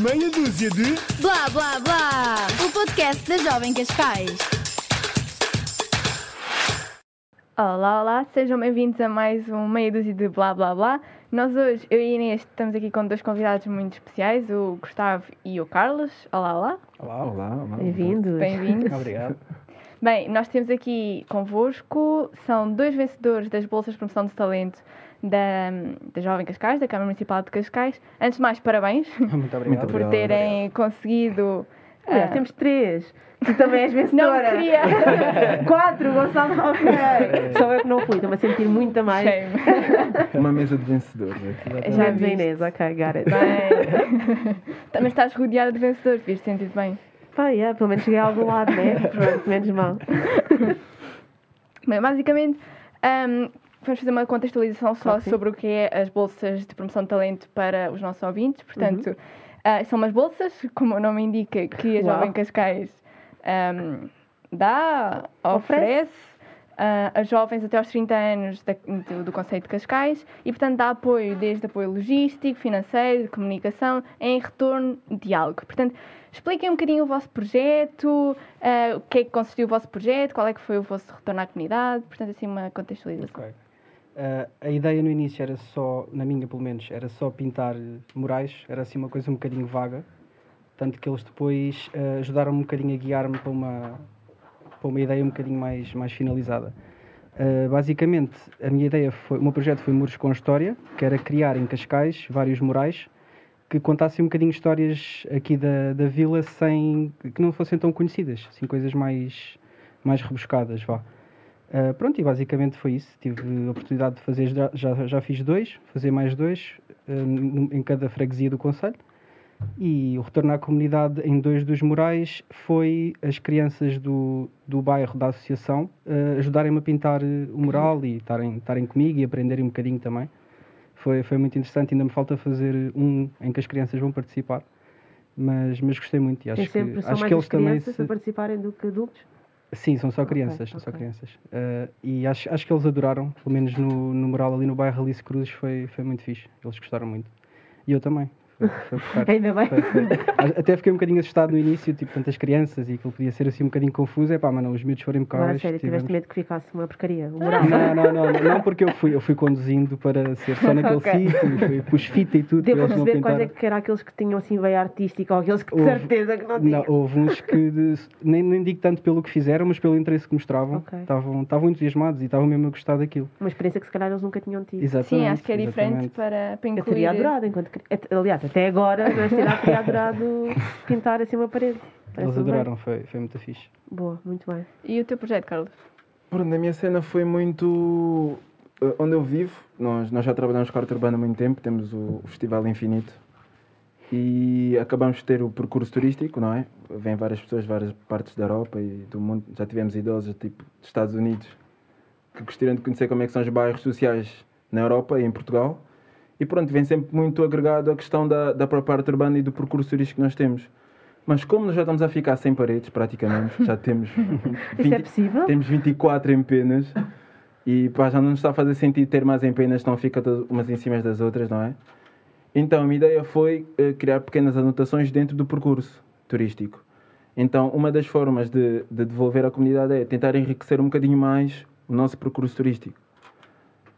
Meia dúzia de. Blá blá blá! O podcast da Jovem Cascais. Olá, olá, sejam bem-vindos a mais um meia dúzia de blá blá blá. Nós hoje, eu e Inês, estamos aqui com dois convidados muito especiais, o Gustavo e o Carlos. Olá, olá, Olá, olá, olá. Bem-vindos. bem-vindos. Obrigado. Bem, nós temos aqui convosco, são dois vencedores das Bolsas de Promoção de Talento da, da Jovem Cascais, da Câmara Municipal de Cascais. Antes de mais, parabéns Muito obrigado. por terem conseguido. Aliás, ah, temos três. Tu também és não vencedora. queria. Quatro, Gonçalo ok. Só eu que não fui, estou-me a sentir muito a mais. Shame. Uma mesa de vencedores. aqui. Já viste. Inês, ok, got it. Bem. Também estás rodeada de vencedores, devias ter sentido bem. Pá, yeah, pelo menos cheguei a algum lado, né? Pronto, menos mal. Bem, basicamente, ahm, vamos fazer uma contextualização só sim. sobre o que é as bolsas de promoção de talento para os nossos ouvintes. Portanto, ah, são umas bolsas, como o nome indica, que a Uau. Jovem Cascais ahm, dá, Oferece. oferece. ah, a jovens até aos 30 anos da- do, do Conceito de Cascais e, portanto, dá apoio desde apoio logístico, financeiro, de comunicação, em retorno de algo. Portanto, expliquem um bocadinho o vosso projeto, ah, o que é que consistiu o vosso projeto, qual é que foi o vosso retorno à comunidade, portanto, assim, uma contextualização. Ok. Ah, a ideia no início era só, na minha pelo menos, era só pintar murais, era assim uma coisa um bocadinho vaga, tanto que eles depois ah, ajudaram-me um bocadinho a guiar-me para uma, para uma ideia um bocadinho mais, mais finalizada. Ah, basicamente, a minha ideia foi, o meu projeto foi Muros com História, que era criar em Cascais vários murais que contassem um bocadinho histórias aqui da, da vila sem que não fossem tão conhecidas, assim coisas mais, mais rebuscadas, vá. Uh, pronto, e basicamente foi isso. Tive a oportunidade de fazer, já, já, fiz dois, fazer mais dois uh, em cada freguesia do Conselho. E o retorno à comunidade em dois dos murais foi as crianças do, do bairro, da associação, uh, ajudarem-me a pintar o mural e estarem, comigo e aprenderem um bocadinho também. Foi, foi muito interessante. Ainda me falta fazer um em que as crianças vão participar. Mas, mas gostei muito e acho que, acho mais que eles também crianças se... a participarem do que adultos. Sim, são só crianças, são só crianças. Eh, e acho, acho que eles adoraram, pelo menos no, no mural ali no bairro Alice Cruzes foi, foi muito fixe. Eles gostaram muito. E eu também. Ainda bem. Até fiquei um bocadinho assustado no início, tipo, tantas crianças e aquilo podia ser assim um bocadinho confuso. É pá, mas não, os miúdos foram Agora, a impecáveis. sério, tiveste tivemos- medo que ficasse uma porcaria. Não, não, não, não, não porque eu fui, eu fui conduzindo para ser só naquele Ok. sítio, fui, pus fita e tudo, Deu para perceber quais é que eram aqueles que tinham assim veia artística ou aqueles que de Houve- certeza que não tinham. Não, houve uns que de- nem, nem digo tanto pelo que fizeram, mas pelo interesse que mostravam. Estavam estavam entusiasmados e estavam mesmo a gostar daquilo. Uma experiência que se calhar eles nunca tinham tido. Exatamente. Sim, acho que é diferente para, para Eu incluir. teria adorado, enquanto aliás, até agora, mas teria, teria adorado pintar assim uma parede. Eles Parece-me bem. adoraram, foi, foi muito fixe. Boa, muito bem. E o teu projeto, Carlos? Pronto, a minha cena foi muito. eh, onde eu vivo, nós, nós já trabalhamos com a arte urbana há muito tempo, temos o, o Festival Infinito e acabamos de ter o percurso turístico, não é? Vêm várias pessoas de várias partes da Europa e do mundo. Já tivemos idosos tipo dos Estados Unidos que gostariam de conhecer como é que são os bairros sociais na Europa e em Portugal. E pronto, vem sempre muito agregado a questão da, da própria arte urbana e do percurso turístico que nós temos. Mas como nós já estamos a ficar sem paredes, praticamente, já temos Isso é possível? temos 24 empenas e pá, já não nos está a fazer sentido ter mais empenas, não fica umas em cima das outras, não é? Então a minha ideia foi eh, criar pequenas anotações dentro do percurso turístico. Então uma das formas de, de devolver à comunidade é tentar enriquecer um bocadinho mais o nosso percurso turístico.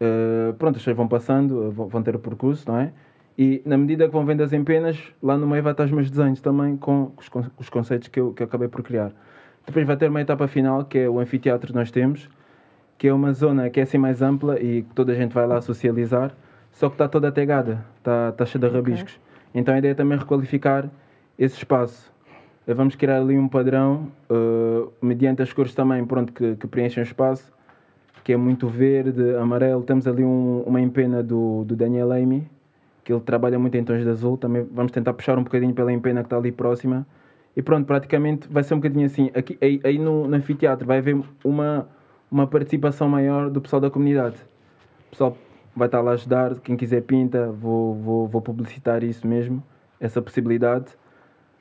Eh, pronto, as pessoas vão passando, vão ter o percurso, não é? E na medida que vão vendo as empenas, lá no meio vai estar os meus desenhos também com os, con- os conceitos que eu, que eu acabei por criar. Depois vai ter uma etapa final, que é o anfiteatro que nós temos, que é uma zona que é assim mais ampla e que toda a gente vai lá socializar, só que está toda tegada, está, está cheia de rabiscos. Então a ideia é também requalificar esse espaço. Eh, Vamos criar ali um padrão, eh, mediante as cores também, pronto, que, que preenchem o espaço, que é muito verde, amarelo. Temos ali um- uma empena do, do Daniel Amy, que ele trabalha muito em tons de azul. Também vamos tentar puxar um bocadinho pela empena que está ali próxima. E pronto, praticamente vai ser um bocadinho assim. Aqui, aí, aí no, no anfiteatro vai haver uma, uma participação maior do pessoal da comunidade. O pessoal vai estar lá a ajudar. Quem quiser pinta, vou, vou, vou publicitar isso mesmo, essa possibilidade.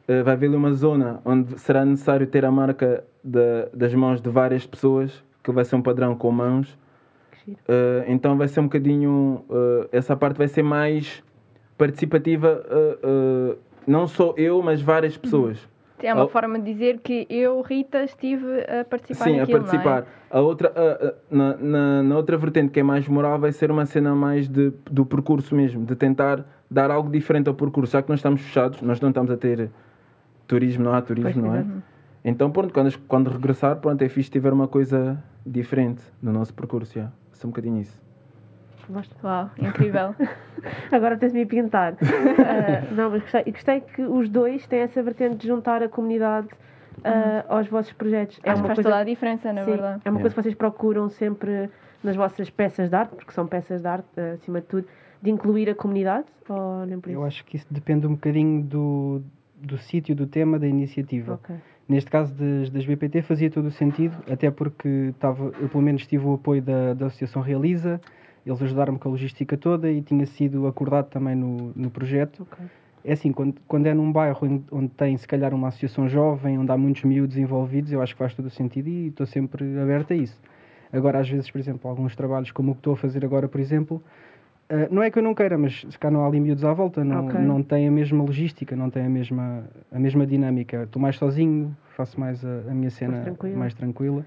Eh, vai haver ali uma zona onde será necessário ter a marca da- das mãos de várias pessoas, que vai ser um padrão com mãos. Uh, então vai ser um bocadinho. uh, essa parte vai ser mais participativa uh, não sou eu, mas várias pessoas. É uma forma de dizer que eu, Rita, estive a participar Sim, a naquilo, participar. Não A outra, na, na, na outra vertente, que é mais moral, vai ser uma cena mais de, do percurso mesmo, de tentar dar algo diferente ao percurso. Já que nós estamos fechados, nós não estamos a ter turismo, não há turismo, Pois, não é? Então, pronto, quando, quando regressar, pronto, é fixe tiver uma coisa diferente no nosso percurso, já. Só um bocadinho isso. É? Uau, incrível. Agora tens-me a pintar. Ah, não, mas gostei, e gostei que os dois têm essa vertente de juntar a comunidade ah, aos vossos projetos. Acho que faz toda a diferença, na sim, verdade. é uma Yeah. coisa que vocês procuram sempre nas vossas peças de arte, porque são peças de arte, ah, acima de tudo, de incluir a comunidade? Ou nem por isso? Eu acho que isso depende um bocadinho do, do sítio, do tema, da iniciativa. Ok. Neste caso das, das BPT fazia todo o sentido, até porque estava, eu pelo menos tive o apoio da, da Associação Realiza, eles ajudaram-me com a logística toda e tinha sido acordado também no, no projeto. Ok. É assim, quando, quando é num bairro onde tem se calhar uma associação jovem, onde há muitos miúdos envolvidos, eu acho que faz todo o sentido e estou sempre aberto a isso. Agora, às vezes, por exemplo, alguns trabalhos como o que estou a fazer agora, por exemplo, eh, não é que eu não queira, mas se cá não há ali miúdos à volta, não, Ok. não tem a mesma logística, não tem a mesma, a mesma dinâmica. Estou mais sozinho, faço mais a, a minha cena tranquila. mais tranquila.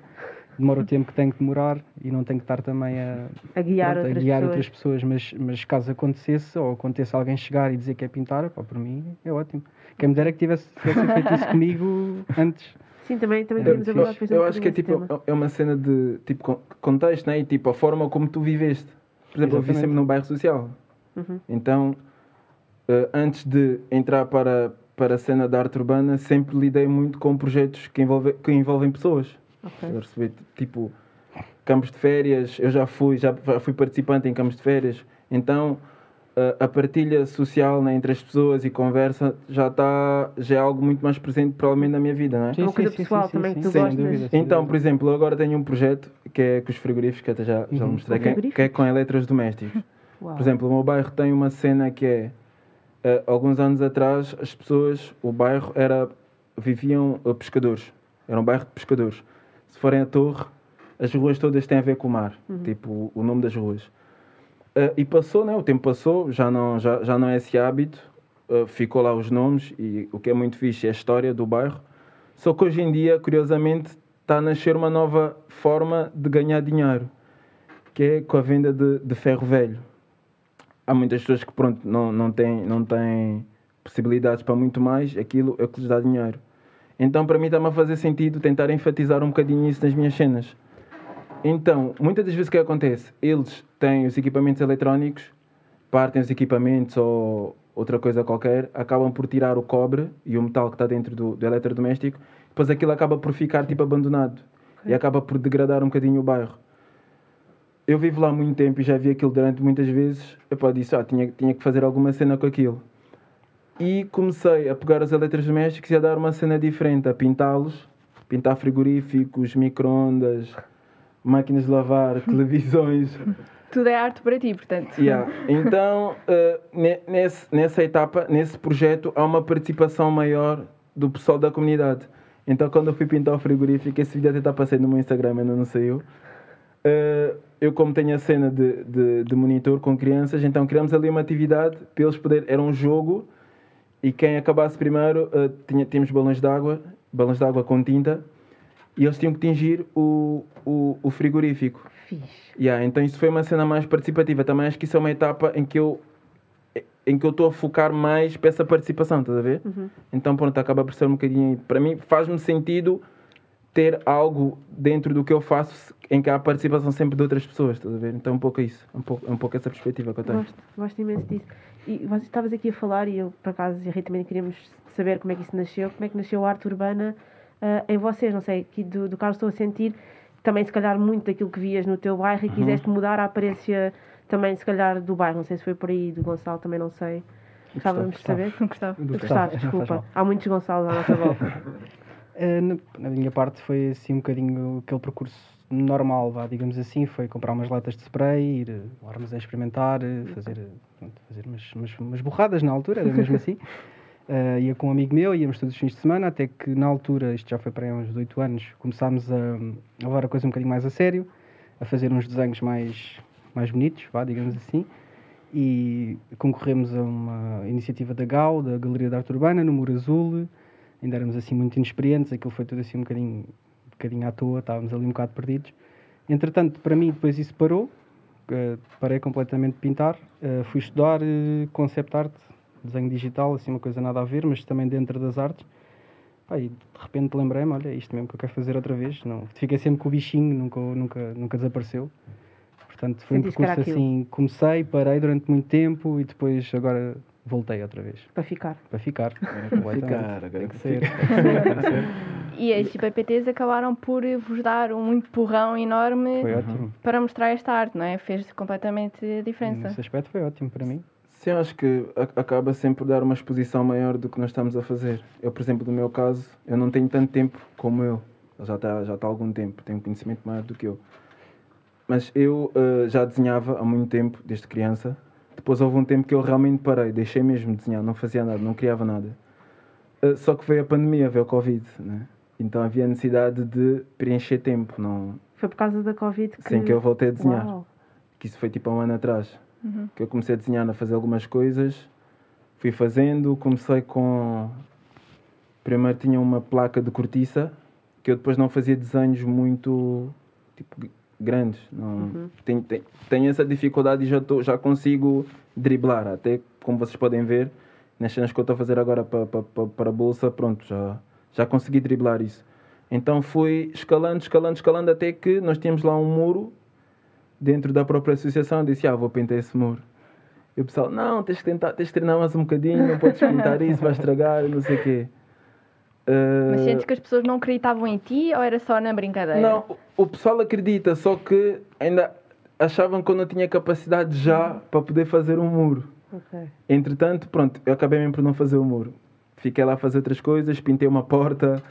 Demora o tempo que tem que demorar e não tenho que estar também a, A guiar pronto, a outras guiar pessoas. outras pessoas, mas, mas caso acontecesse, ou aconteça alguém chegar e dizer que é pintar, pá, para mim é ótimo. Quem me dera que tivesse, tivesse feito isso comigo antes. Sim, também, também Eu- queríamos eu- abordar depois um eu acho que é tipo é uma cena de tipo con- contexto, né? E tipo a forma como tu viveste. Por exemplo, eu vivi Exatamente. sempre num bairro social. Uhum. Então, eh, antes de entrar para, para a cena da arte urbana, sempre lidei muito com projetos que, envolve, que envolvem pessoas. Ok. Eu recebi, tipo, campos de férias, eu já fui, já, já fui participante em campos de férias. Então, a partilha social né, entre as pessoas e conversa já está, já é algo muito mais presente provavelmente na minha vida, não é? Sim. uma coisa pessoal também que tu gostas. dúvida, Então, por exemplo, eu agora tenho um projeto que é com os frigoríficos, que até já, já Uhum. mostrei, que é, que é com eletrodomésticos. Por exemplo, o meu bairro tem uma cena que é, eh, alguns anos atrás, as pessoas, o bairro era, viviam eh, pescadores, era um bairro de pescadores. Se forem a torre, as ruas todas têm a ver com o mar, tipo o nome das ruas. Eh, e passou, né? o tempo passou, já não, já, já não é esse hábito, eh, ficou lá os nomes e o que é muito fixe é a história do bairro. Só que hoje em dia, curiosamente, está a nascer uma nova forma de ganhar dinheiro, que é com a venda de, de ferro velho. Há muitas pessoas que pronto, não, não, têm, não têm possibilidades para muito mais, aquilo é o que lhes dá dinheiro. Então, para mim, está-me a fazer sentido tentar enfatizar um bocadinho isso nas minhas cenas. Então, muitas das vezes o que acontece? Eles têm os equipamentos eletrónicos, partem os equipamentos ou outra coisa qualquer, acabam por tirar o cobre e o metal que está dentro do, do eletrodoméstico, depois aquilo acaba por ficar tipo abandonado e acaba por degradar um bocadinho o bairro. Eu vivo lá muito tempo e já vi aquilo durante muitas vezes. Eu disse, ah, tinha, tinha que fazer alguma cena com aquilo. E comecei a pegar os eletrodomésticos e a dar uma cena diferente, a pintá-los, pintar frigoríficos, micro-ondas, máquinas de lavar, televisões. Tudo é arte para ti, portanto. Yeah. Então, ne- nesse, nessa etapa, nesse projeto, há uma participação maior do pessoal da comunidade. Então, quando eu fui pintar o frigorífico, esse vídeo até está passando no meu Instagram, ainda não saiu. Eh, eu, como tenho a cena de, de, de monitor com crianças, então criamos ali uma atividade para eles poderem. Era um jogo e quem acabasse primeiro, eh, tinha, tínhamos balões de água, balões de água com tinta, e eles tinham que tingir o, o, o frigorífico. Fixe. Yeah, então isso foi uma cena mais participativa. Também acho que isso é uma etapa em que eu em que eu estou a focar mais para essa participação, estás a ver? Então pronto, acaba por ser um bocadinho. Para mim faz-me sentido ter algo dentro do que eu faço em que há a participação sempre de outras pessoas, estás a ver? Então um pouco isso, um pouco, um pouco essa perspectiva que eu tenho. Gosto, gosto imenso disso. E você estavas aqui a falar, e eu, por acaso, e a Rita também queríamos saber como é que isso nasceu, como é que nasceu a arte urbana ah, em vocês, não sei, aqui do, do Carlos estou a sentir também, se calhar, muito daquilo que vias no teu bairro e quiseste mudar a aparência também, se calhar, do bairro. Não sei se foi por aí, do Gonçalo, também não sei. Gostávamos de saber. Não gostava. Gustavo, desculpa. Há muitos Gonçalos à nossa volta. Eh, na, minha parte foi assim um bocadinho aquele percurso normal, vá, digamos assim, foi comprar umas latas de spray, ir eh, ao armazém experimentar, eh, fazer, eh, pronto, fazer umas, umas, umas borradas na altura, era mesmo assim. Eh, ia com um amigo meu, íamos todos os fins de semana, até que na altura, isto já foi para aí uns 18 anos, começámos a, a levar a coisa um bocadinho mais a sério, a fazer uns desenhos mais, mais bonitos, vá, digamos assim. e concorremos a uma iniciativa da GAU, da Galeria da Arte Urbana, no Muro Azul. Ainda éramos assim muito inexperientes, aquilo foi tudo assim um bocadinho, um bocadinho à toa, estávamos ali um bocado perdidos. Entretanto, para mim, depois isso parou, eh, parei completamente de pintar, eh, fui estudar concept art, desenho digital, assim uma coisa nada a ver, mas também dentro das artes. Pá, e de repente lembrei-me, olha, é isto mesmo que eu quero fazer outra vez. Não, fiquei sempre com o bichinho, nunca, nunca, nunca desapareceu. Portanto, foi um percurso aquilo. assim, comecei, parei durante muito tempo e depois agora voltei outra vez. Para ficar. Para ficar. Ficar, agora Tem que ser. E as PPTs acabaram por vos dar um empurrão enorme Foi ótimo. para mostrar esta arte, não é? Fez completamente a diferença. Nesse aspecto foi ótimo para mim. Sim, eu acho que acaba sempre por dar uma exposição maior do que nós estamos a fazer. Eu, por exemplo, no meu caso, eu não tenho tanto tempo como. Ele já está já está há algum tempo, tem um conhecimento maior do que eu. Mas eu eh, já desenhava há muito tempo, desde criança. Depois houve um tempo que eu realmente parei, deixei mesmo de desenhar, não fazia nada, não criava nada. Eh, só que veio a pandemia, veio o Covid, né? Então havia necessidade de preencher tempo, não... Foi por causa da Covid que. Sim, que eu voltei a desenhar Uau. que isso foi tipo há um ano atrás, que eu comecei a desenhar, a fazer algumas coisas, fui fazendo, comecei com... Primeiro tinha uma placa de cortiça, que eu depois não fazia desenhos muito, tipo, grandes. Não, tenho, tenho, tenho essa dificuldade e já, tô, já consigo driblar, até como vocês podem ver, nas cenas que eu estou a fazer agora para a bolsa, pronto, já, já consegui driblar isso. Então fui escalando, escalando, escalando, até que nós tínhamos lá um muro dentro da própria associação, disse, ah, vou pintar esse muro. E o pessoal, não, tens que tentar, tens que treinar mais um bocadinho, não podes pintar isso, vai estragar, não sei o quê. Mas Ah, sentes que as pessoas não acreditavam em ti ou era só na brincadeira? não, o- pessoal acredita, só que ainda achavam que eu não tinha capacidade já para poder fazer um muro. Ok. Entretanto, pronto, eu acabei mesmo por não fazer o muro. Fiquei lá a fazer outras coisas, pintei uma porta,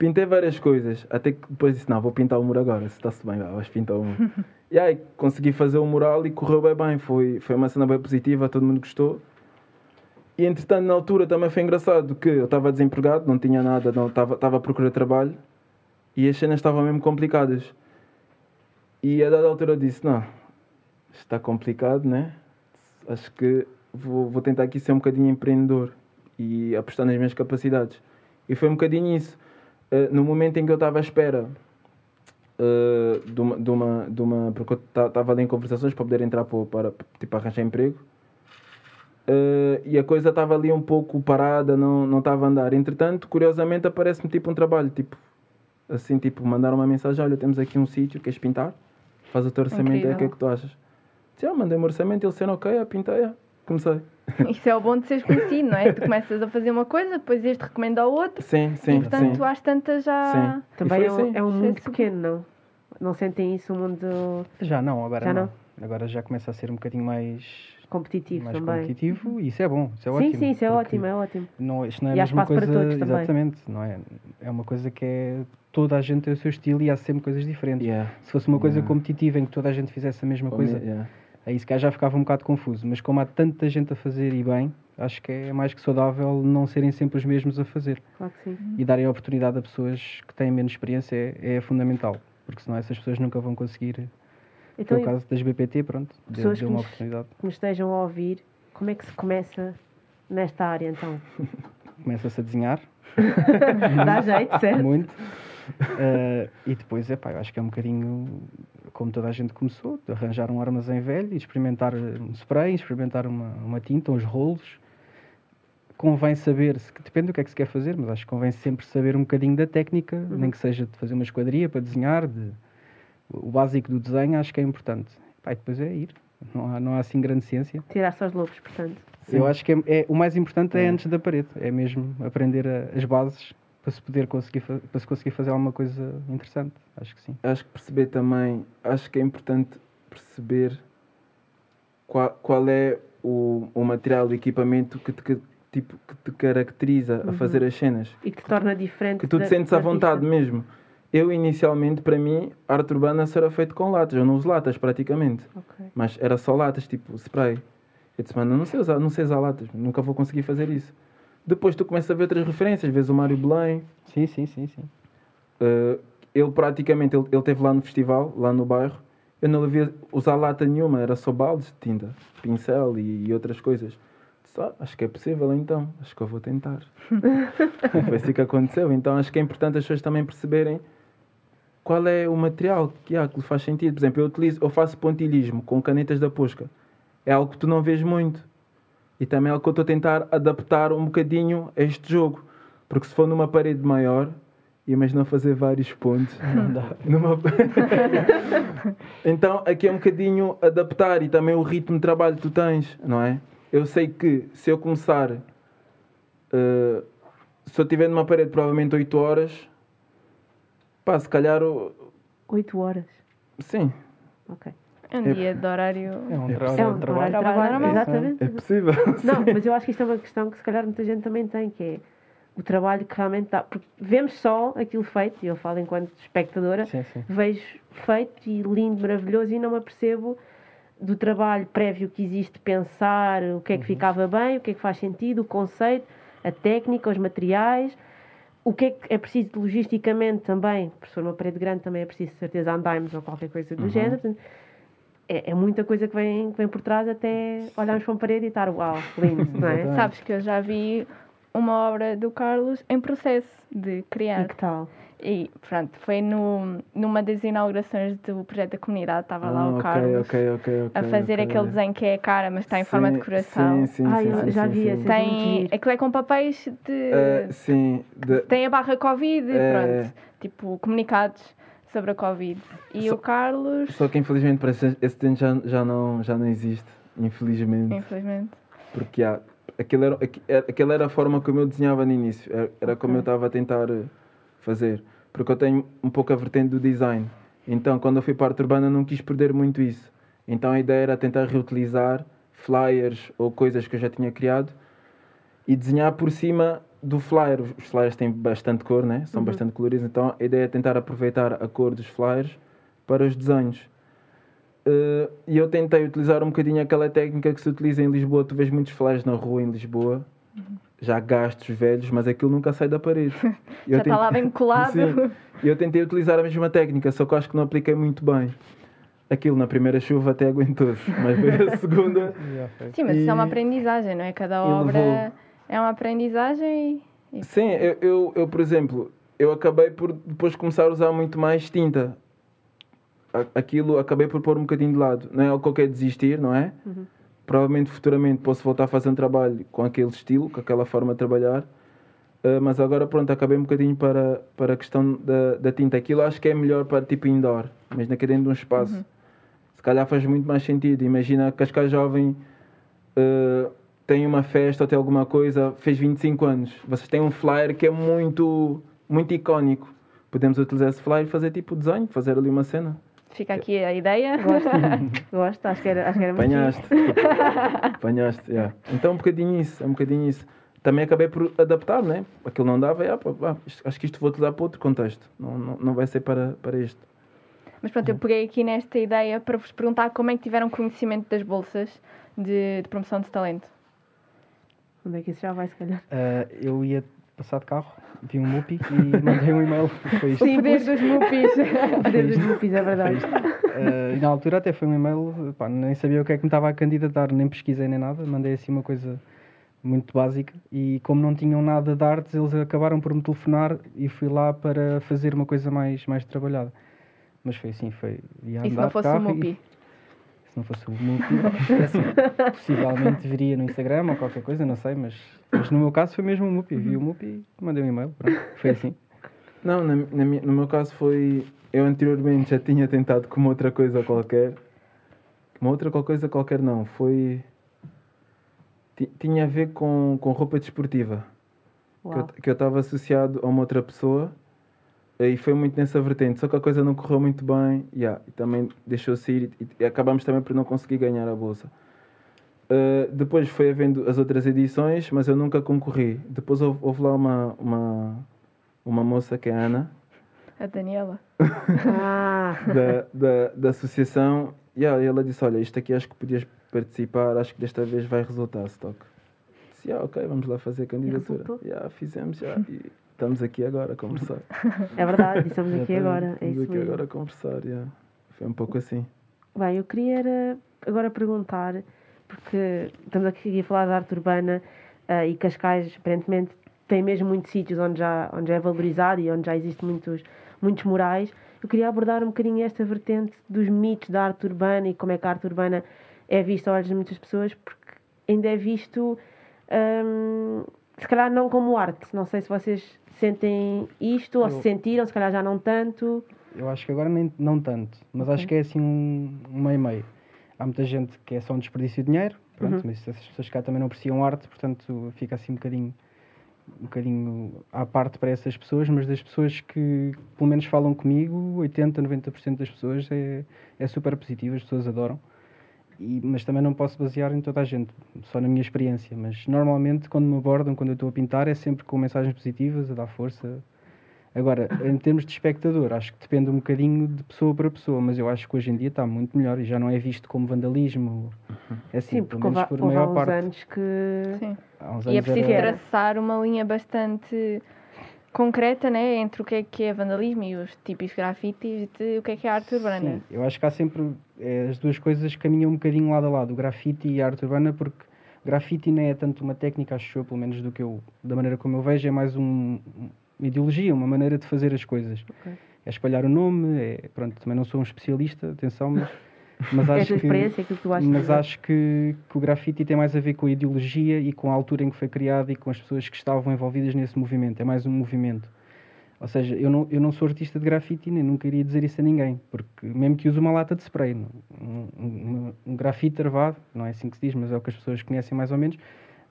pintei várias coisas. Até que depois disse, não, vou pintar o muro agora, se está-se bem, vais pintar o muro. e aí consegui fazer o mural e correu bem bem. Foi, foi uma cena bem positiva, todo mundo gostou. E entretanto, na altura também foi engraçado que eu estava desempregado, não tinha nada, não estava estava a procurar trabalho e as cenas estavam mesmo complicadas. E a dada altura eu disse, não, está complicado, né? Acho que vou, vou tentar aqui ser um bocadinho empreendedor e apostar nas minhas capacidades. E foi um bocadinho isso. Eh, no momento em que eu estava à espera eh, de, uma, de, uma, de uma. Porque eu estava ali em conversações para poder entrar para, para tipo, arranjar emprego. Eh, e a coisa estava ali um pouco parada, não não estava a andar. Entretanto, curiosamente, aparece-me tipo um trabalho, tipo, assim, tipo, mandar uma mensagem: Olha, temos aqui um sítio, queres pintar? Faz o teu orçamento, o que é que tu achas? Disse, ah, mandei-me o orçamento, ele sendo ok, ah, pintei, ah. Comecei. Isso é o bom de seres conhecido, não é? Tu começas a fazer uma coisa, depois este recomenda ao outro Sim, sim, e portanto sim. às tantas já. Sim. Também é um, assim. é um é mundo pequeno, não? Não sentem isso, um mundo Já não, agora Já não. não? Agora já começa a ser um bocadinho mais, competitivo mais também. competitivo e isso é bom. Isso é sim, ótimo. sim, isso é ótimo, é ótimo. Não, isto não é E a há mesma espaço para coisa. todos também. exatamente, não é? É uma coisa que é. Toda a gente tem o seu estilo e há sempre coisas diferentes. Yeah. Se fosse uma coisa Yeah. competitiva em que toda a gente fizesse a mesma coisa, Yeah. Aí se calhar já ficava um bocado confuso. Mas como há tanta gente a fazer e bem, acho que é mais que saudável não serem sempre os mesmos a fazer. Claro que sim. E darem a oportunidade a pessoas que têm menos experiência é, é fundamental. Porque senão essas pessoas nunca vão conseguir. Então, no caso das BPT, pronto, deu, pessoas deu uma oportunidade. que nos estejam a ouvir, como é que se começa nesta área então? Começa-se a desenhar, Dá jeito, certo? muito. Eh, e depois, é pá, eu acho que é um bocadinho como toda a gente começou, de arranjar um armazém velho e experimentar um spray, experimentar uma, uma tinta, uns rolos. Convém saber, se- depende do que é que se quer fazer, mas acho que convém sempre saber um bocadinho da técnica, nem que seja de fazer uma esquadria para desenhar, de, o básico do desenho acho que é importante. Pá, e depois é ir, não há, não há assim grande ciência. Tirar-se aos lobos, portanto. Eu acho que é, é- o mais importante é, É. antes da parede, é mesmo aprender a- as bases para se poder conseguir para se conseguir fazer alguma coisa interessante. Acho que sim. Acho que perceber também, acho que é importante perceber qual, qual é o, o material, o equipamento que te, que, tipo, que te caracteriza a fazer as cenas. E que te torna diferente. Que tu te da- sentes à vontade artista. mesmo. Eu, inicialmente, para mim, a arte urbana será feito com latas. Eu não uso latas, praticamente. Ok. Mas era só latas, tipo spray. Eu disse, mano, não sei usar, não sei usar latas. Nunca vou conseguir fazer isso. Depois tu começas a ver outras referências. Vês o Mário Belém. Sim, sim, sim, sim. Uh, ele praticamente, ele, ele esteve lá no festival, lá no bairro. eu não devia usar lata nenhuma, era só baldes de tinta, pincel e, e outras coisas. Disse, "Ah, acho que é possível então, acho que eu vou tentar. Foi assim que aconteceu. Então acho que é importante as pessoas também perceberem qual é o material que, há, que lhe faz sentido. Por exemplo, eu, utilizo, eu faço pontilhismo com canetas da Posca. É algo que tu não vês muito. E também é algo que eu estou a tentar adaptar um bocadinho a este jogo. Porque se for numa parede maior, imagina fazer vários pontos. Não dá. Numa... então aqui é um bocadinho adaptar e também o ritmo de trabalho que tu tens, não é? Eu sei que se eu começar, eh, se eu estiver numa parede provavelmente 8 horas, pá, se calhar, o- 8 horas. sim, Ok. É um dia de horário. É um, É É um trabalho. trabalho, Trabalho trabalho, normal. exatamente. é possível. Não, mas eu acho que isto é uma questão que se calhar muita gente também tem, que é o trabalho que realmente dá. Porque vemos só aquilo feito, e eu falo enquanto espectadora, Sim, sim. vejo feito e lindo, maravilhoso, e não me apercebo do trabalho prévio que existe, pensar o que é que ficava bem, o que é que faz sentido, o conceito, a técnica, os materiais, o que é que é preciso logisticamente também, por ser uma parede grande também é preciso certeza andaimes ou qualquer coisa do género. Portanto, É, é muita coisa que vem, que vem por trás até olharmos para uma parede e estar uau, lindo, não é? Sabes que eu já vi uma obra do Carlos em processo de E criar. que tal? E pronto, foi no, numa das inaugurações do projeto da comunidade, estava lá Ah, o ok, Carlos ok, ok, ok, a fazer aquele desenho que é a cara, mas está em forma de coração. Sim, sim, Ah, sim, sim, já sim, vi sim. Tem, aquilo é com papéis de. Eh, sim, de- Tem a barra Covid, É. pronto. Tipo, comunicados sobre a Covid. E Só- o Carlos, Só que infelizmente para esse tempo já, já, não, já não existe. Infelizmente. infelizmente. Porque há, aquilo era, aqu- era- aquela era a forma como eu desenhava no início. Era, era como eu estava a tentar eh, fazer. Porque eu tenho um pouco a vertente do design. Então, quando eu fui para a arte urbana, não quis perder muito isso. Então, a ideia era tentar reutilizar flyers ou coisas que eu já tinha criado e desenhar por cima do flyer. Os flyers têm bastante cor, né? são bastante coloridos. Então, a ideia é tentar aproveitar a cor dos flyers para os desenhos. Eh, e eu tentei utilizar um bocadinho aquela técnica que se utiliza em Lisboa. Tu vês muitos flyers na rua em Lisboa, já gastos, velhos, mas aquilo nunca sai da parede. E eu Já está lá tentei- bem colado. Sim. E eu tentei utilizar a mesma técnica, só que eu acho que não apliquei muito bem. Aquilo na primeira chuva até aguentou-se, mas veio a segunda. Foi. Sim, mas isso é uma E- aprendizagem, não é? Cada e obra levou- é uma aprendizagem e. e- Sim, eu, eu, eu, por exemplo, eu acabei por depois começar a usar muito mais tinta. A- Aquilo acabei por pôr um bocadinho de lado. Não é algo que eu quero desistir, não é? Provavelmente futuramente posso voltar a fazer um trabalho com aquele estilo, com aquela forma de trabalhar. Uh, mas agora pronto, acabei um bocadinho para, para a questão da, da tinta. Aquilo acho que é melhor para tipo indoor, mas naquele dentro de um espaço. Se calhar faz muito mais sentido. Imagina que Cascais Jovem uh, tem uma festa ou tem alguma coisa, fez 25 anos. Vocês têm um flyer que é muito, muito icónico. Podemos utilizar esse flyer e fazer tipo desenho, fazer ali uma cena. Fica aqui a ideia. Gosto, gosto, acho que era, acho que era muito Apanhaste. Apanhaste, yeah. Então um bocadinho isso, é um bocadinho isso. Também acabei por adaptar, né? Aquilo não dava, yeah, pá, pá, isto- acho que isto vou utilizar para outro contexto. Não, não, não vai ser para, para este. Mas pronto, eu peguei aqui nesta ideia para vos perguntar como é que tiveram conhecimento das bolsas de, de promoção de talento. Onde é que isso já vai, se calhar? Ah, eu ia passar de carro, vi um Mupi e mandei um e-mail. Foi isto. O poder dos mupis. O poder dos grupos, é verdade. E na altura até foi um e-mail, pá, nem sabia o que é que me estava a candidatar, nem pesquisei nem nada, mandei assim uma coisa muito básica e como não tinham nada de artes, eles acabaram por me telefonar e fui lá para fazer uma coisa mais, mais trabalhada. Mas foi assim, foi ia E se não fosse o mupi? Se não fosse o Mupi, é assim, possivelmente viria no Instagram ou qualquer coisa, não sei, mas, mas no meu caso foi mesmo o Mupi. Vi o Mupi e mandei um e-mail, pronto, foi assim. Não, na, na no meu caso foi. Eu anteriormente já tinha tentado com uma outra coisa qualquer. Uma outra coisa qualquer não. Foi. ti- Tinha a ver com, com roupa desportiva. Uau. que eu estava associado a uma outra pessoa e foi muito nessa vertente. Só que a coisa não correu muito bem yeah, e também deixou-se ir e, e acabamos também por não conseguir ganhar a bolsa. Uh, depois foi havendo as outras edições, mas eu nunca concorri. Depois houve, houve lá uma, uma, uma moça que é a Ana, A Daniela. Ah, da, da, da associação, e yeah, ela disse: Olha, isto aqui acho que podias participar, acho que desta vez vai resultar, Stock. Disse: yeah, Ok, vamos lá fazer a candidatura. resultou? Yeah, fizemos, yeah, e estamos aqui agora a conversar. é verdade, estamos aqui agora. É Estamos isso aqui mesmo. agora a conversar, yeah. foi um pouco assim. Bem, eu queria agora perguntar, porque estamos aqui a falar da arte urbana ah, e Cascais, aparentemente, tem mesmo muitos sítios onde já, onde já é valorizado e onde já existem muitos, muitos murais. Eu queria abordar um bocadinho esta vertente dos mitos da arte urbana e como é que a arte urbana é vista aos olhos de muitas pessoas, porque ainda é visto, hum, se calhar não como arte. Não sei se vocês sentem isto ou Eu- se sentiram, se calhar já não tanto. Eu acho que agora nem, não tanto, mas acho que é assim um, um meio-meio. Há muita gente que é só um desperdício de dinheiro, pronto, Uhum. mas essas pessoas cá também não apreciam arte, portanto fica assim um bocadinho, um bocadinho à parte para essas pessoas, mas das pessoas que pelo menos falam comigo, 80, 90% das pessoas é, é super positivo, as pessoas adoram. E- mas também não posso basear em toda a gente, só na minha experiência. Mas normalmente, quando me abordam, quando eu estou a pintar, é sempre com mensagens positivas, a dar força. Agora, em termos de espectador, acho que depende um bocadinho de pessoa para pessoa, mas eu acho que hoje em dia está muito melhor e já não é visto como vandalismo. É assim, Sim, porque houve, por houve há uns parte. anos que. Sim. Há uns E é preciso era- traçar uma linha bastante concreta né, entre o que é que é vandalismo e os típicos grafites de o que é que é arte urbana. Sim, eu acho que há sempre. é, as duas coisas caminham um bocadinho lado a lado, o grafite e a arte urbana, porque grafite não é tanto uma técnica, acho eu, pelo menos do que eu, da maneira como eu vejo, é mais um- uma ideologia, uma maneira de fazer as coisas. Ok. É espalhar o nome, é, pronto, também não sou um especialista, atenção, mas, mas É a acho tua que. experiência, aquilo que tu achas. Mas não é? acho que, que o grafite tem mais a ver com a ideologia e com a altura em que foi criado e com as pessoas que estavam envolvidas nesse movimento. É mais um movimento. Ou seja, eu não, eu não sou artista de grafite nem nunca iria dizer isso a ninguém, porque mesmo que use uma lata de spray, um, um, um grafite arvado, não é assim que se diz, mas é o que as pessoas conhecem mais ou menos,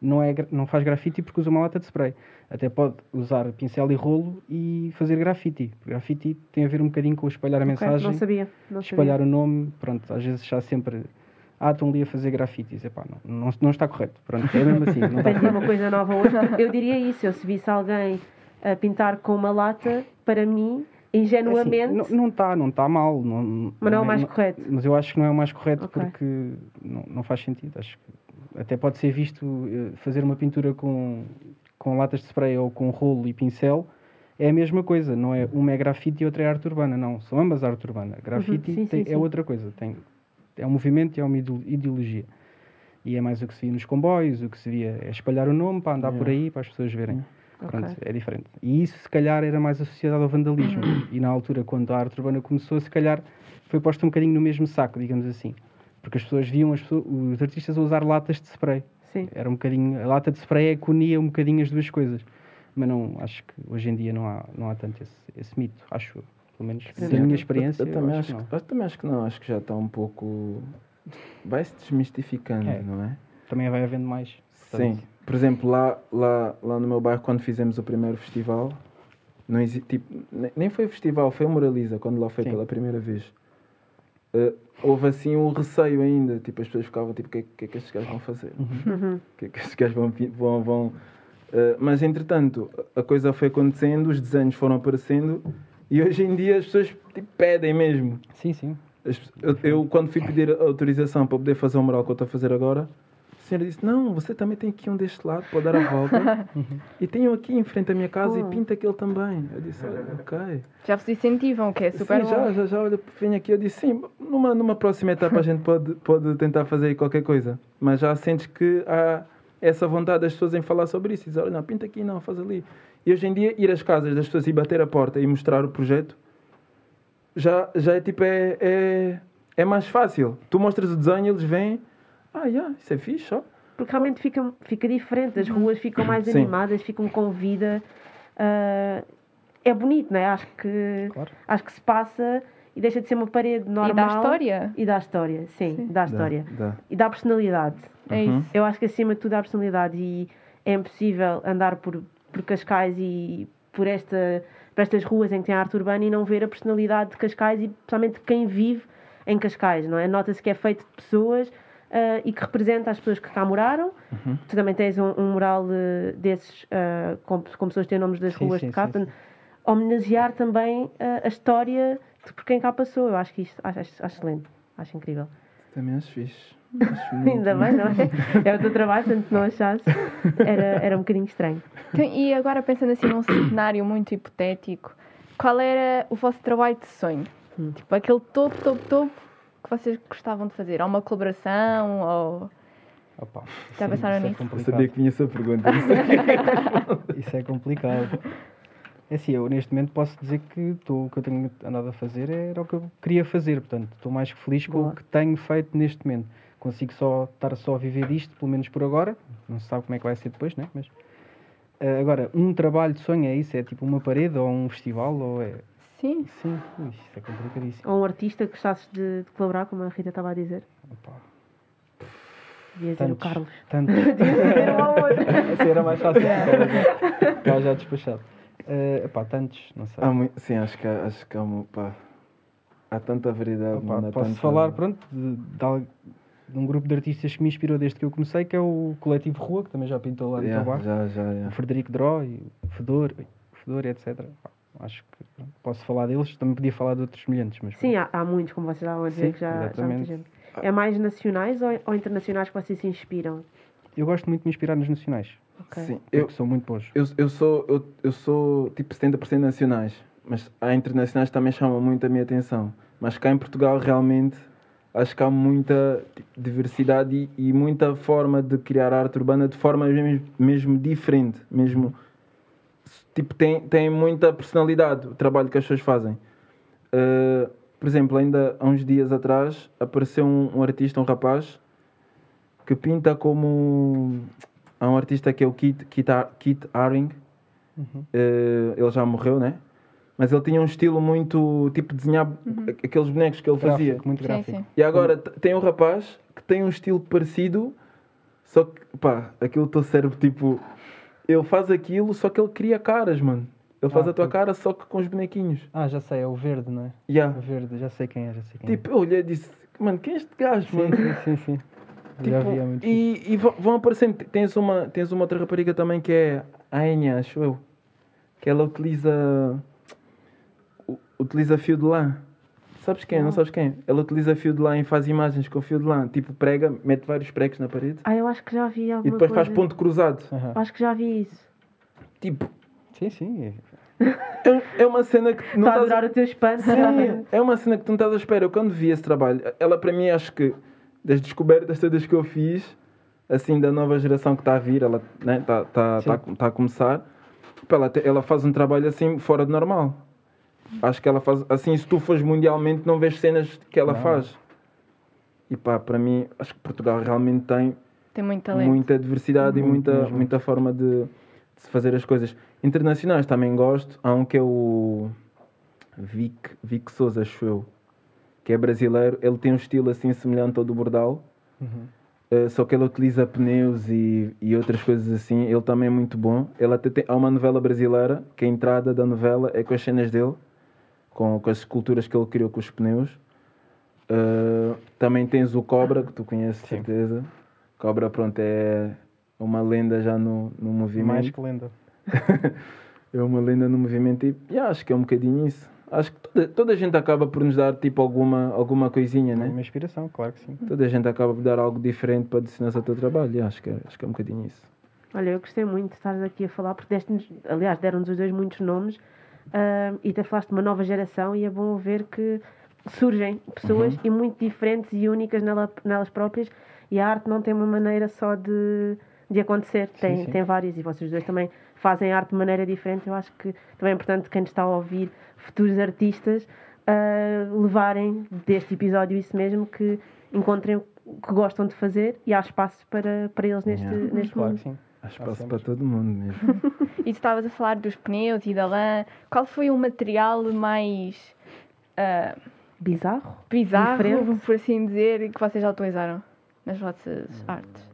não, é, não faz grafite porque usa uma lata de spray. Até pode usar pincel e rolo e fazer grafite. Grafite tem a ver um bocadinho com espalhar a Ok, mensagem Não sabia. Não espalhar sabia. o nome, pronto, às vezes já sempre. Ah, estão ali a fazer grafites. Epá, não, não, não está correto. Pronto, é mesmo assim. Não está correto. uma coisa nova hoje. Eu diria isso. Eu se visse alguém a pintar com uma lata, para mim, ingenuamente. Assim, não- está, não está mal. Não, Mas não é o mais correto. Mas eu acho que não é o mais correto Ok. porque não, não faz sentido. Acho que até pode ser visto eh, fazer uma pintura com, com latas de spray ou com rolo e pincel. É a mesma coisa, não é uma é grafite e outra é arte urbana, não, são ambas arte urbana. Grafite Uhum, sim, tem- sim, é sim. outra coisa, tem, é um movimento e é uma ideo- ideologia. E é mais o que se via nos comboios, o que se via é espalhar o nome para andar por aí, para as pessoas verem. Pronto, Ok. é diferente. E isso, se calhar, era mais associado ao vandalismo. e na altura, quando a arte urbana começou, se calhar foi posto um bocadinho no mesmo saco, digamos assim. Porque as pessoas viam as pessoas- os artistas a usar latas de spray. Sim. Era um bocadinho, a lata de spray é que unia um bocadinho as duas coisas. Mas não, acho que hoje em dia não há, não há tanto esse, esse mito, acho eu. Pelo menos da Sim. minha experiência. Eu, eu também eu acho, que eu também acho que não, acho que já está um pouco. Vai se desmistificando, É. não é? Também vai havendo mais. Sim. portanto, Por exemplo, lá, lá, lá no meu bairro, quando fizemos o primeiro festival, não exi- tipo, ne- nem foi festival, foi o Moraliza, quando lá foi Sim. pela primeira vez. Eh, houve assim um receio ainda, tipo, as pessoas ficavam tipo, o que, é- o que é que estes gajos vão fazer? Uhum. O que é que estes gajos vão... vão, vão Eh, mas, entretanto, a coisa foi acontecendo, os desenhos foram aparecendo e hoje em dia as pessoas tipo, pedem mesmo. Sim, sim. As- Eu, eu, quando fui pedir a autorização para poder fazer o mural que eu estou a fazer agora, senhora disse: Não, você também tem aqui um deste lado para dar a volta. e tenho aqui em frente à minha casa Oh. e pinta aquele também. Eu disse: "Olha, Ok. Já vos incentivam, o que é super sim, bom. já, já, já, olha, vim aqui. Eu disse: Sim, numa, numa próxima etapa a gente pode, pode tentar fazer qualquer coisa. Mas já sentes que há essa vontade das pessoas em falar sobre isso. Dizer: Olha, não, pinta aqui, não, faz ali. E hoje em dia, ir às casas das pessoas e bater a porta e mostrar o projeto já, já é tipo, é, é, é mais fácil. Tu mostras o desenho eles vêm, ah, yeah, isso é fixe, ó. Porque realmente fica, fica diferente, as ruas ficam mais Sim. animadas, ficam com vida. ah, é bonito, não é? Acho que, Claro. acho que se passa e deixa de ser uma parede normal. E dá história. E dá história, sim, Sim. dá história. Dá. E dá personalidade. É Uhum. isso. Eu acho que acima de tudo há personalidade e é impossível andar por, por Cascais e por, esta, por estas ruas em que tem arte urbana e não ver a personalidade de Cascais e principalmente de quem vive em Cascais, não é? Nota-se que é feito de pessoas ah, e que representa as pessoas que cá moraram. Tu também tens um, um mural eh, desses ah, com, com pessoas que têm nomes das Sim, ruas sim, de cá. sim, homenagear também ah, a história de por quem cá passou. Eu acho que isto acho, acho- acho excelente, acho incrível. Também acho fixe. Acho Ainda bem, não é? É o teu trabalho, portanto, se não achasse, era, era um bocadinho estranho. Então, e agora pensando assim num cenário muito hipotético, qual era o vosso trabalho de sonho? Hum. Tipo, aquele topo, topo, topo que vocês gostavam de fazer? Ou uma colaboração? Ou... Opa, Já isso- pensaram é nisso? Eu complicado. sabia que vinha essa pergunta. Isso é complicado. É assim, eu neste momento posso dizer que tô, o que eu tenho andado a fazer era o que eu queria fazer, portanto, estou mais que feliz com Boa. o que tenho feito neste momento. Consigo só estar só a viver disto, pelo menos por agora. Não se sabe como é que vai ser depois, né? Mas eh, agora, um trabalho de sonho é isso? É tipo uma parede ou um festival? Ou é. Sim. Sim, isso é complicadíssimo. Ou um artista que gostasses de, de colaborar, como a Rita estava a dizer. Opa, Devia dizer o Tantos. Carlos. tanto. Essa era mais fácil. Ficava já despachado. Eh, epá, tantos, não sei. Há mui- sim, acho que, há- acho que há, uma- pá, há tanta variedade. Opa, mano, posso tanta- falar, pronto, de, de de um grupo de artistas que me inspirou desde que eu comecei, que é o Coletivo Rua, que também já pintou lá no Yeah, bar. já, já, O. Frederico Dró e o Fedor, o Fedor etc. Pá, Acho que posso falar deles, também podia falar de outros semelhantes, mas Sim, há, há muitos, como vocês estavam a dizer, Sim, que já, já há muita gente. É mais nacionais ou, ou internacionais que vocês se inspiram? eu gosto muito de me inspirar nos nacionais, Ok. Sim, eu, são muito bons. eu, eu, sou, eu, eu sou tipo 70% nacionais, mas há internacionais que também chamam muito a minha atenção. Mas cá em Portugal, realmente, acho que há muita tipo, diversidade e, e muita forma de criar arte urbana de forma mesmo, mesmo diferente. Mesmo, tipo, tem, tem muita personalidade o trabalho que as pessoas fazem. Uh, por exemplo, ainda há uns dias atrás apareceu um, um artista, um rapaz, que pinta como. Há um artista que é o Kit, Kit, Ar- Kit Haring. Uhum. Uh, ele já morreu, né? Mas ele tinha um estilo muito. tipo, desenhar a- aqueles bonecos que ele fazia. Gráfico, muito Sim, gráfico. sim. E agora tem um rapaz que tem um estilo parecido, só que, pá, aquilo teu cérebro, tipo, ele faz aquilo, só que ele cria caras, mano. Ele faz Ah, a tua tu- cara só que com os bonequinhos. Ah, já sei, é o verde, não é? Yeah. O verde, já sei quem é, já sei quem Tipo, eu olhei e disse, mano, quem é este gajo, é. mano? Sim, sim, sim. sim. já Tipo, vi, é muito fixe. e, e vão aparecendo. Tens uma, tens uma outra rapariga também que é a Enya, acho eu. Que ela utiliza. Utiliza fio de lã. Sabes quem? Não sabes quem? Ela utiliza fio de lã e faz imagens com fio de lã. Tipo, prega, mete vários pregos na parede Ah, eu acho que já vi alguma e depois coisa. faz ponto cruzado. Aham. Acho que já vi isso. Tipo, Sim, sim. é- é, uma cena que tu não Está a estás adorar o teu espanto. Sim, é uma cena que tu não estás à espera. Eu quando vi esse trabalho, ela para mim acho que das descobertas todas que eu fiz, assim, da nova geração que está a vir, ela está né, tá, tá, tá, tá a começar, ela, te- ela faz um trabalho assim fora do normal. Acho que ela faz, assim, se tu fores mundialmente, não vês cenas que ela Não. faz. E pá, para mim, acho que Portugal realmente tem Tem muito talento. muita diversidade e Muito muita, mesmo. muita forma de, de se fazer as coisas. Internacionais também gosto. Há um que é o Vic, Vic Souza, acho eu, que é brasileiro. Ele tem um estilo assim semelhante ao do Bordal, Uhum. eh, só que ele utiliza pneus e, e outras coisas assim. Ele também é muito bom. Ele até tem, há uma novela brasileira que a entrada da novela é com as cenas dele, com, com as esculturas que ele criou com os pneus. Eh, também tens o Cobra, que tu conheces, Sim. certeza. Cobra, pronto, é uma lenda já no, no movimento. Mais que lenda. É uma lenda no movimento e yeah, acho que é um bocadinho isso. Acho que toda, toda a gente acaba por nos dar tipo alguma, alguma coisinha, né? Uma inspiração, claro que sim. Toda a gente acaba por dar algo diferente para adicionar ao teu trabalho. e acho, que é, acho que é um bocadinho isso. Olha, eu gostei muito de estares aqui a falar, porque deste aliás, deram-nos os dois muitos nomes ah, e até falaste de uma nova geração e é bom ver que surgem pessoas Uhum. e muito diferentes e únicas nela- nelas próprias e a arte não tem uma maneira só de, de acontecer, tem, sim. tem várias e vocês dois também fazem arte de maneira diferente. Eu acho que também é importante quem está a ouvir, futuros artistas, ah, levarem deste episódio isso mesmo, que encontrem o que gostam de fazer e há espaço para, para eles neste, Yeah. neste Claro mundo. que sim. Espaço para todo mundo mesmo. E tu estavas a falar dos pneus e da lã. Qual foi o material mais ah, Bizarro? bizarro, Diferente. por assim dizer, que vocês já utilizaram nas vossas Hum. artes?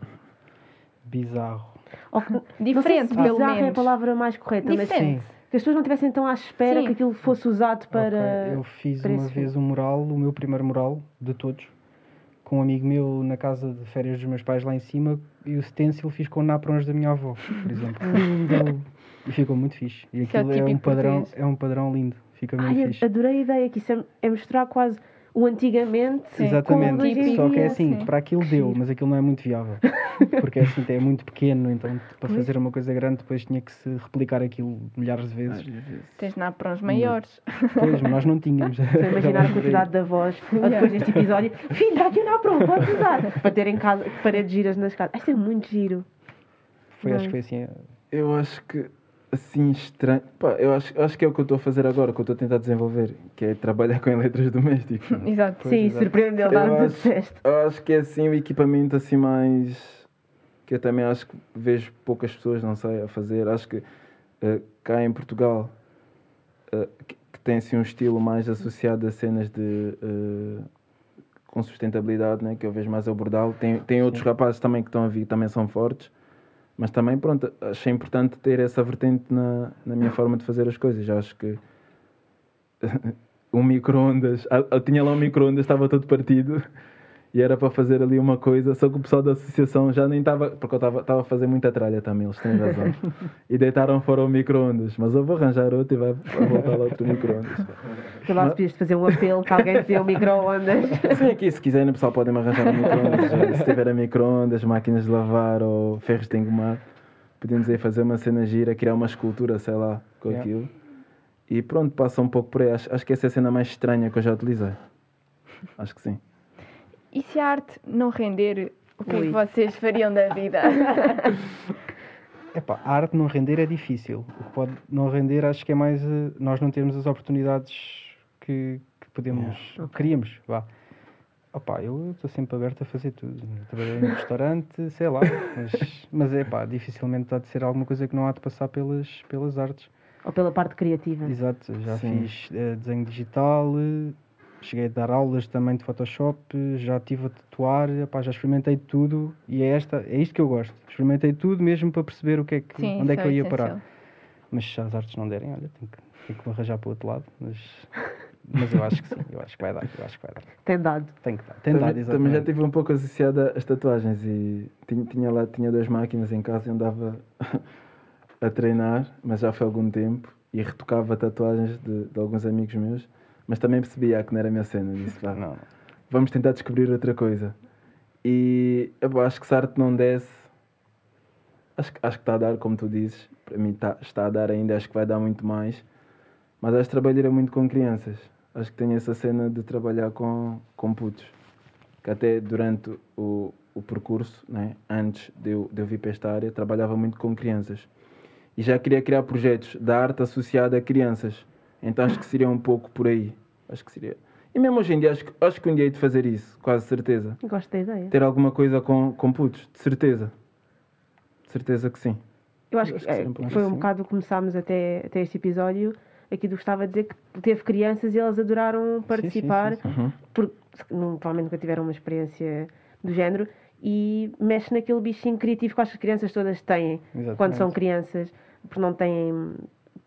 Bizarro. Ou Diferente, se pelo bizarro é a menos. palavra mais correta, mas Diferente. que as pessoas não estivessem tão à espera Sim. que aquilo fosse usado para. Ok, Eu fiz para uma vez um mural, o meu primeiro mural de todos, com um amigo meu na casa de férias dos meus pais lá em cima e o stencil fiz com naprons da minha avó, por exemplo. e ficou muito fixe. E é aquilo é, um típico padrão, português. é um padrão lindo, fica muito Ai, fixe. adorei a ideia que isso é, é misturar quase o antigamente Sim. Exatamente. com o Só que é assim, sim. para aquilo deu, mas aquilo não é muito viável. Porque é assim, é muito pequeno, então para fazer uma coisa grande depois tinha que se replicar aquilo milhares de vezes. Tens de dar para uns maiores. Pois, mas nós não tínhamos. Estou a imaginar a quantidade de avós depois deste episódio. Filho, está aqui na pronto, pode usar. Para terem casa, paredes giras nas casas. Isto é muito giro. Foi, acho que foi assim. Eu acho que assim estranho. Pá, eu acho, acho que é o que eu estou a fazer agora, que eu estou a tentar desenvolver, que é trabalhar com eletrodomésticos. Exato. Pois, Sim, surpreendeu, Eu tudo acho- disseste. Eu acho que é assim o equipamento assim mais que eu também acho que vejo poucas pessoas, não sei, a fazer. Acho que eh, cá em Portugal eh, que, que tem assim um estilo mais associado a cenas de eh, com sustentabilidade, né, que eu vejo mais abordá-lo. Tem, tem outros rapazes também que estão a vir, que também são fortes. Mas também, pronto, achei importante ter essa vertente na, na minha forma de fazer as coisas. Acho que um micro-ondas, eu tinha lá um micro-ondas, estava todo partido e era para fazer ali uma coisa, só que o pessoal da associação já nem estava, porque eu estava a fazer muita tralha também, eles têm razão, e deitaram fora o micro-ondas, mas eu vou arranjar outro e vai, vai voltar lá outro micro-ondas. Tu lá podias fazer um apelo que alguém te dê um micro-ondas. Sim, aqui se quiserem, pessoal, podem me arranjar um micro-ondas, se tiver micro-ondas, máquinas de lavar ou ferros de engomar, podemos aí fazer uma cena gira, criar uma escultura, sei lá, com Yeah. aquilo. E pronto, passa um pouco por aí. Acho, acho que essa é a cena mais estranha que eu já utilizei. Acho que sim. E se a arte não render, o que é que vocês fariam da vida? Epá, a arte não render é difícil. O que pode não render acho que é mais eh, nós não termos as oportunidades que, que podemos, queríamos. Vá. Opa, eu estou sempre aberto a fazer tudo. Trabalhei em restaurante, sei lá, mas, mas é pá, dificilmente há de ser alguma coisa que não há de passar pelas, pelas artes. Ou pela parte criativa. Exato, já Sim. fiz eh, desenho digital, eh, cheguei a dar aulas também de Photoshop, já estive a tatuar, epá, já experimentei tudo e é, esta, é isto que eu gosto. Experimentei tudo mesmo para perceber o que é que, Sim, onde é que eu ia essencial. parar. Mas se as artes não derem, olha, tenho que, tenho que me arranjar para o outro lado. Mas, mas eu acho que sim, eu acho que vai dar, eu acho que vai dar. Tem dado. Tem que dar, tem também, dado, também exatamente. já tive um pouco associada às tatuagens e tinha, tinha lá tinha duas máquinas em casa e andava a treinar, mas já foi algum tempo e retocava tatuagens de, de alguns amigos meus, mas também percebia que não era a minha cena. Disse, "Vá, Não, vamos tentar descobrir outra coisa. E eu acho que se a arte não desse, acho, que- acho que está a dar, como tu dizes, para mim está, está a dar ainda, acho que vai dar muito mais. Mas acho que trabalharia muito com crianças. Acho que tenho essa cena de trabalhar com, com putos. Que até durante o, o percurso, né, antes de eu, de eu vir para esta área, trabalhava muito com crianças. E já queria criar projetos da arte associada a crianças. Então acho que seria um pouco por aí. Acho que seria. E mesmo hoje em dia, acho, que- acho que um dia hei de fazer isso, quase certeza. Gosto da ideia. Ter alguma coisa com, com putos, de certeza. De certeza que sim. Eu acho Eu que acho que é, um foi um assim. bocado começámos até, até este episódio. Aqui do Gustavo a dizer que teve crianças e elas adoraram participar, sim, sim. Uhum. porque provavelmente nunca tiveram uma experiência do género. E mexe naquele bichinho criativo que acho que as crianças todas têm Exatamente. quando são crianças, porque não têm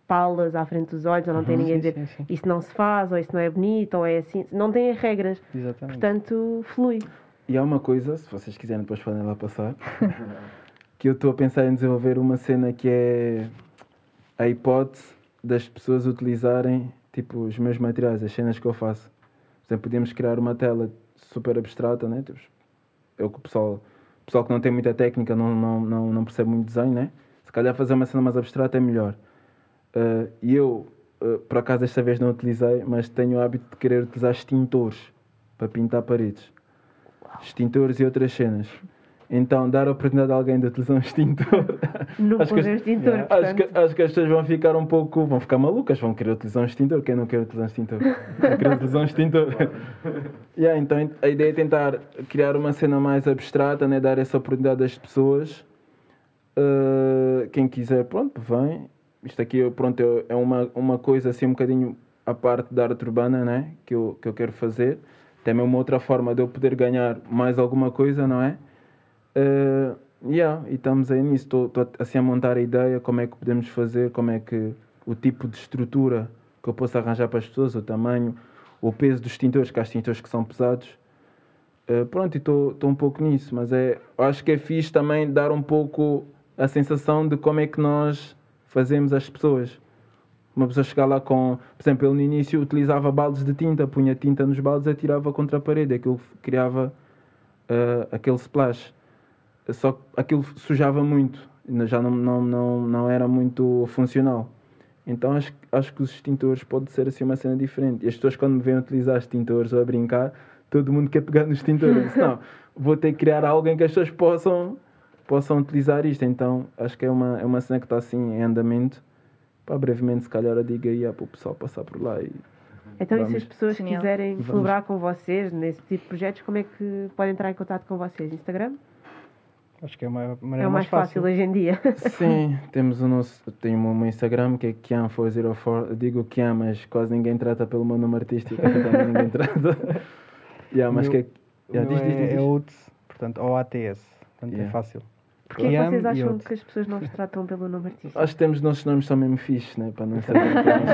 palas à frente dos olhos, ou não têm ninguém a dizer sim, sim. isso não se faz, ou isso não é bonito, ou é assim. Não têm regras, Exatamente. portanto, flui. E há uma coisa, se vocês quiserem depois podem lá passar, que eu estou a pensar em desenvolver uma cena que é a hipótese das pessoas utilizarem tipo os meus materiais, as cenas que eu faço. Por exemplo, podíamos criar uma tela super abstrata, né? Tipo, eu que o pessoal, pessoal que não tem muita técnica, não, não, não, não percebe muito desenho, né? Se calhar fazer uma cena mais abstrata é melhor. Ah, E eu, ah, por acaso desta vez não utilizei, mas tenho o hábito de querer utilizar extintores para pintar paredes. Extintores e outras cenas. Então, dar a oportunidade a alguém de utilizar um extintor. Nunca Acho que o extintor, yeah. acho, que, acho que as pessoas vão ficar um pouco. vão ficar malucas, vão querer utilizar um extintor. Quem não quer utilizar um extintor? Não quer utilizar um extintor. yeah, então, a ideia é tentar criar uma cena mais abstrata, né? dar essa oportunidade às pessoas. Uh, quem quiser, pronto, vem. Isto aqui pronto, é- é uma, uma coisa assim um bocadinho à parte da arte urbana né? que, eu, que eu quero fazer. Também uma outra forma de eu poder ganhar mais alguma coisa, não é? Uh, yeah, e estamos aí nisso. Estou assim a montar a ideia, como é que podemos fazer, como é que o tipo de estrutura que eu posso arranjar para as pessoas, o tamanho, o peso dos extintores, que há extintores que são pesados. Uh, pronto, estou um pouco nisso, mas é, acho que é fixe também dar um pouco a sensação de como é que nós fazemos as pessoas. Uma pessoa chegar lá com, por exemplo, ele no início utilizava baldes de tinta, punha tinta nos baldes e atirava contra a parede, aquilo criava uh, aquele splash. Só que aquilo sujava muito, já não, não, não, não era muito funcional. Então acho, acho que os extintores pode ser assim uma cena diferente. E as pessoas quando me veem utilizar extintores ou a brincar, todo mundo quer pegar no extintor. Eu disse, não, vou ter que criar algo em que as pessoas possam, possam utilizar isto. Então acho que é uma, é uma cena que está assim em andamento Pá, brevemente, se calhar, eu digo aí para o pessoal passar por lá e. Então, e se as pessoas Genial. quiserem Vamos. colaborar com vocês nesse tipo de projetos, como é que podem entrar em contato com vocês? Instagram? Acho que é uma É maneira o mais fácil hoje em dia. Sim, temos o nosso. Tenho o meu Instagram que é Kian404. Eu digo Kian, mas quase ninguém trata pelo meu nome artístico. Também ninguém trata. yeah, mas O que é. O Yeah, meu diz, diz, diz, é, é. OATS, portanto, OATS. Portanto, Yeah. é fácil. Porquê é que vocês acham outro. que as pessoas não vos tratam pelo nome artístico? Acho que temos nossos nomes são mesmo fixes, né? Para não saber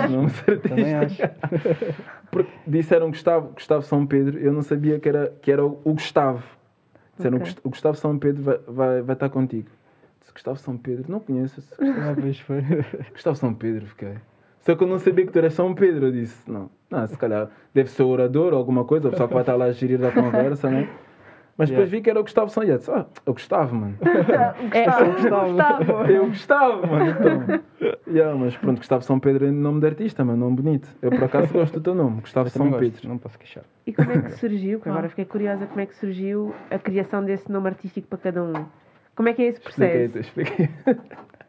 os nomes Também artísticos. acho. Porque disseram Gustavo, Gustavo São Pedro, eu não sabia que era, que era o Gustavo. Disseram Ok. "Gust- o Gustavo São Pedro vai, vai, vai estar contigo. Disse Gustavo São Pedro, não conheço. Ah, pois foi. Gustavo São Pedro, fiquei. Só que eu não sabia que tu eras São Pedro. Eu disse, não, não, se calhar deve ser orador ou alguma coisa, o pessoal que vai estar lá a gerir a conversa, né? Mas depois Yeah. vi que era o Gustavo. Disse, ah, eu gostava, mano. É, Gustavo. Gustavo. Eu gostava, mano. Então. Yeah, mas pronto, Gustavo São Pedro é nome de artista, mano, nome bonito. Eu por acaso gosto do teu nome, Gustavo Eu São gosto, Pedro. Não posso queixar. E como é que surgiu? Que agora fiquei curiosa como é que surgiu a criação desse nome artístico para cada um. Como é que é esse Expliquei, processo? tu, expliquei.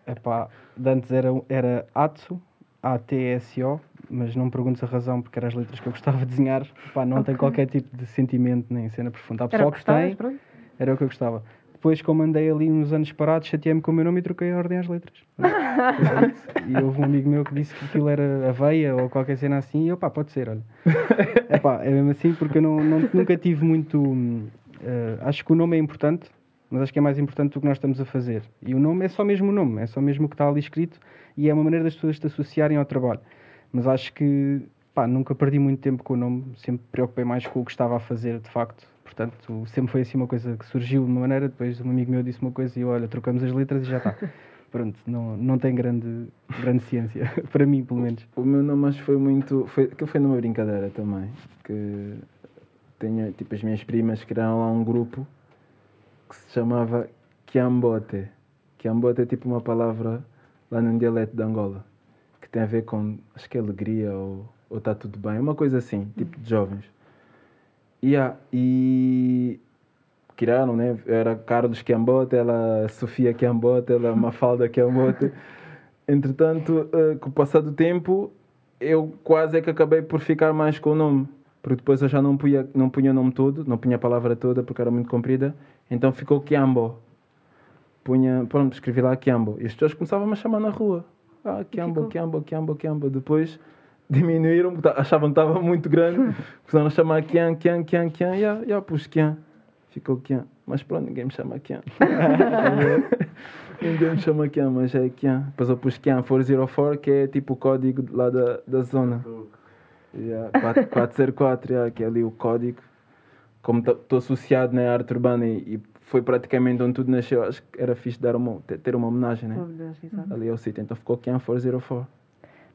Epá, antes era, era Atsu, A-T-S-O, mas não me perguntes a razão porque eram as letras que eu gostava de desenhar. Epá, não tem Ok. qualquer tipo de sentimento nem cena profunda. Há pessoal que que gostavas, tem, pronto? era o que eu gostava. Depois, como andei ali uns anos parados, chateei-me com o meu nome e troquei a ordem às letras. e houve um amigo meu que disse que aquilo era aveia ou qualquer cena assim, e eu, pá, pode ser, olha. Epá, é mesmo assim porque eu não, não- nunca tive muito. eh, acho que o nome é importante, mas acho que é mais importante do que nós estamos a fazer. E o nome é só mesmo o nome, é só mesmo o que está ali escrito e é uma maneira das pessoas te associarem ao trabalho. Mas acho que, pá, nunca perdi muito tempo com o nome, sempre me preocupei mais com o que estava a fazer de facto. Portanto, sempre foi assim uma coisa que surgiu de uma maneira, depois um amigo meu disse uma coisa e eu, olha, trocamos as letras e já está. Pronto, não, não tem grande, grande ciência, para mim pelo menos. O meu nome acho que foi muito. Foi, aquilo foi numa brincadeira também. Que tenho tipo as minhas primas criaram lá um grupo que se chamava Kiambote. Kiambote é tipo uma palavra lá num dialeto de Angola que tem a ver com acho que é alegria ou ou está tudo bem, uma coisa assim, tipo de jovens. E, há- e criaram, né? Era Carlos Kiambote, ela Sofia Kiambote, ela Mafalda Kiambote. Entretanto, eh, com o passar do tempo, eu quase é que acabei por ficar mais com o nome. Porque depois eu já não punha, não punha o nome todo, não punha a palavra toda porque era muito comprida. Então ficou Kiambo. Punha, pronto, escrevi lá Kiambo. E as pessoas começavam a me chamar na rua. Ah, Kiambo? Kiambo, Kiambo, Kiambo. Depois diminuíram, achavam que estava muito grande. Começaram a chamar Kian, Kian, Kian, Kian. E já, já pus Kian. Ficou Kian. Mas pronto, ninguém me chama Kian. ninguém me chama Kian, mas é Kian. Depois eu pus Kian 404, que é tipo o código lá da, da zona. Yeah, 4- 404, yeah, que é ali o código. Como estou associado na arte urbana e, e foi praticamente onde tudo nasceu, acho que era fixe dar uma, ter- uma homenagem, né? Uma homenagem, exato. Ali é o sítio, então ficou Kian 404.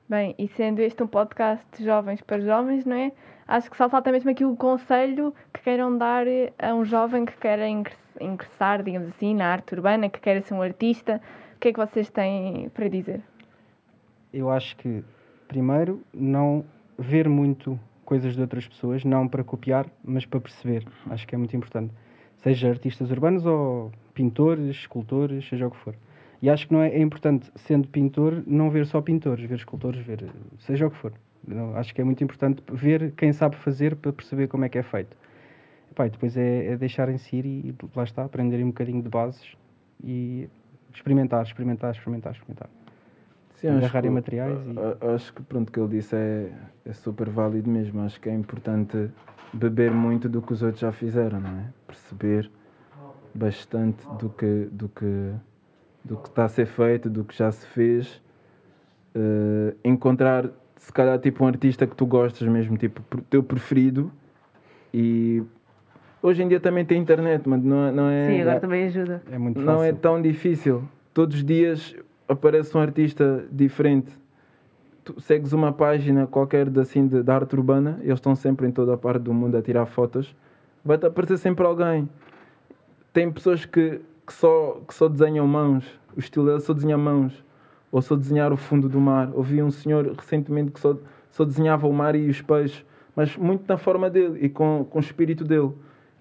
Bem, e sendo este um podcast de jovens para jovens, não é? Acho que só falta mesmo aqui o conselho que queiram dar a um jovem que queira ingress- ingressar, digamos assim, na arte urbana, que queira ser um artista. O que é que vocês têm para dizer? Eu acho que, primeiro, não ver muito coisas de outras pessoas, não para copiar, mas para perceber. Acho que é muito importante. Seja artistas urbanos ou pintores, escultores, seja o que for. E acho que não é, é importante, sendo pintor, não ver só pintores, ver escultores, ver seja o que for. Não, acho que é muito importante ver quem sabe fazer para perceber como é que é feito. Epá, e depois é, é deixarem-se ir e lá está, aprenderem um bocadinho de bases e experimentar, experimentar, experimentar, experimentar. Sim, acho Agarrarem que- materiais e- Acho que pronto, o que ele disse é, é super válido mesmo. Acho que é importante beber muito do que os outros já fizeram, não é? Perceber bastante do que, do que, do que está a ser feito, do que já se fez. Eh, encontrar, se calhar, tipo um artista que tu gostas mesmo, tipo, o teu preferido. E hoje em dia também tem internet, mas não, é- não é. Sim, agora também ajuda. É muito Não é fácil. tão difícil. Todos os dias aparece um artista diferente. tu segues uma página qualquer de, assim, de, de arte urbana, eles estão sempre em toda a parte do mundo a tirar fotos, vai-te aparecer sempre alguém. Tem pessoas que, que, só, que só desenham mãos, o estilo deles só desenha mãos, ou só desenhar o fundo do mar. Ouvi um senhor recentemente que só, só desenhava o mar e os peixes, mas muito na forma dele e com, com o espírito dele.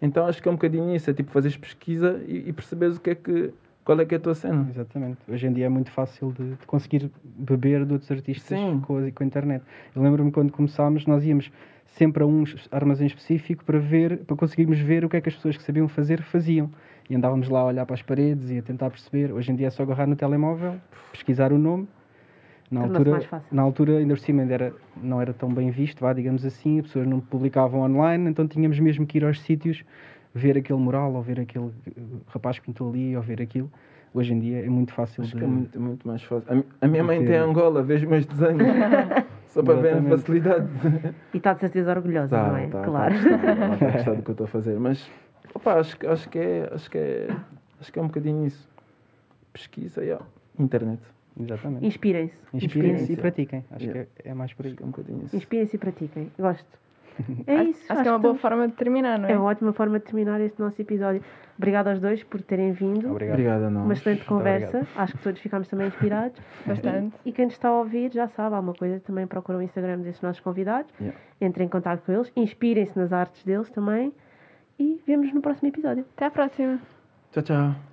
Então acho que é um bocadinho isso, é tipo fazeres pesquisa e, e perceberes o que é que, qual é que é a tua cena. Exatamente. Hoje em dia é muito fácil de, de conseguir beber de outros artistas Sim. com a, com a internet. Eu lembro-me quando começámos, nós íamos sempre a um armazém específico para ver, para conseguirmos ver o que é que as pessoas que sabiam fazer faziam. E andávamos lá a olhar para as paredes e a tentar perceber. Hoje em dia é só agarrar no telemóvel, pesquisar o nome. Na altura, mais fácil. na altura, ainda por cima, ainda era, não era tão bem visto, vá, digamos assim, as pessoas não publicavam online, então tínhamos mesmo que ir aos sítios ver aquele mural, ou ver aquele eh, rapaz que pintou ali, ou ver aquilo. Hoje em dia é muito fácil Acho de... que é muito, muito mais fácil. A, a minha mãe tem. Angola, vejo meus desenhos. Só para ver a facilidade. E está de certeza orgulhosa, Tá, não é? tá, claro. Tá, tá, ela tá a gostar do que eu estou a fazer. Mas opa, acho, que- acho, que é, acho, que é, acho que é um bocadinho isso. Pesquisa e ó, internet. Exatamente. Inspirem-se. Inspirem-se e Inspirem-se. pratiquem. Acho Yeah. que é, é mais por aí. É um bocadinho isso. Inspirem-se e pratiquem. Gosto. É isso. Acho que é uma boa estamos- forma de terminar, não é? É uma ótima forma de terminar este nosso episódio. Obrigada aos dois por terem vindo. Obrigado. Obrigado a nós. Uma excelente conversa. Acho que todos ficámos também inspirados. Bastante. E quem nos está a ouvir já sabe, há uma coisa, também procura o Instagram desses nossos convidados. Yeah. Entrem em contato com eles, inspirem-se nas artes deles também. E vemos no próximo episódio. Até à próxima. Tchau, tchau.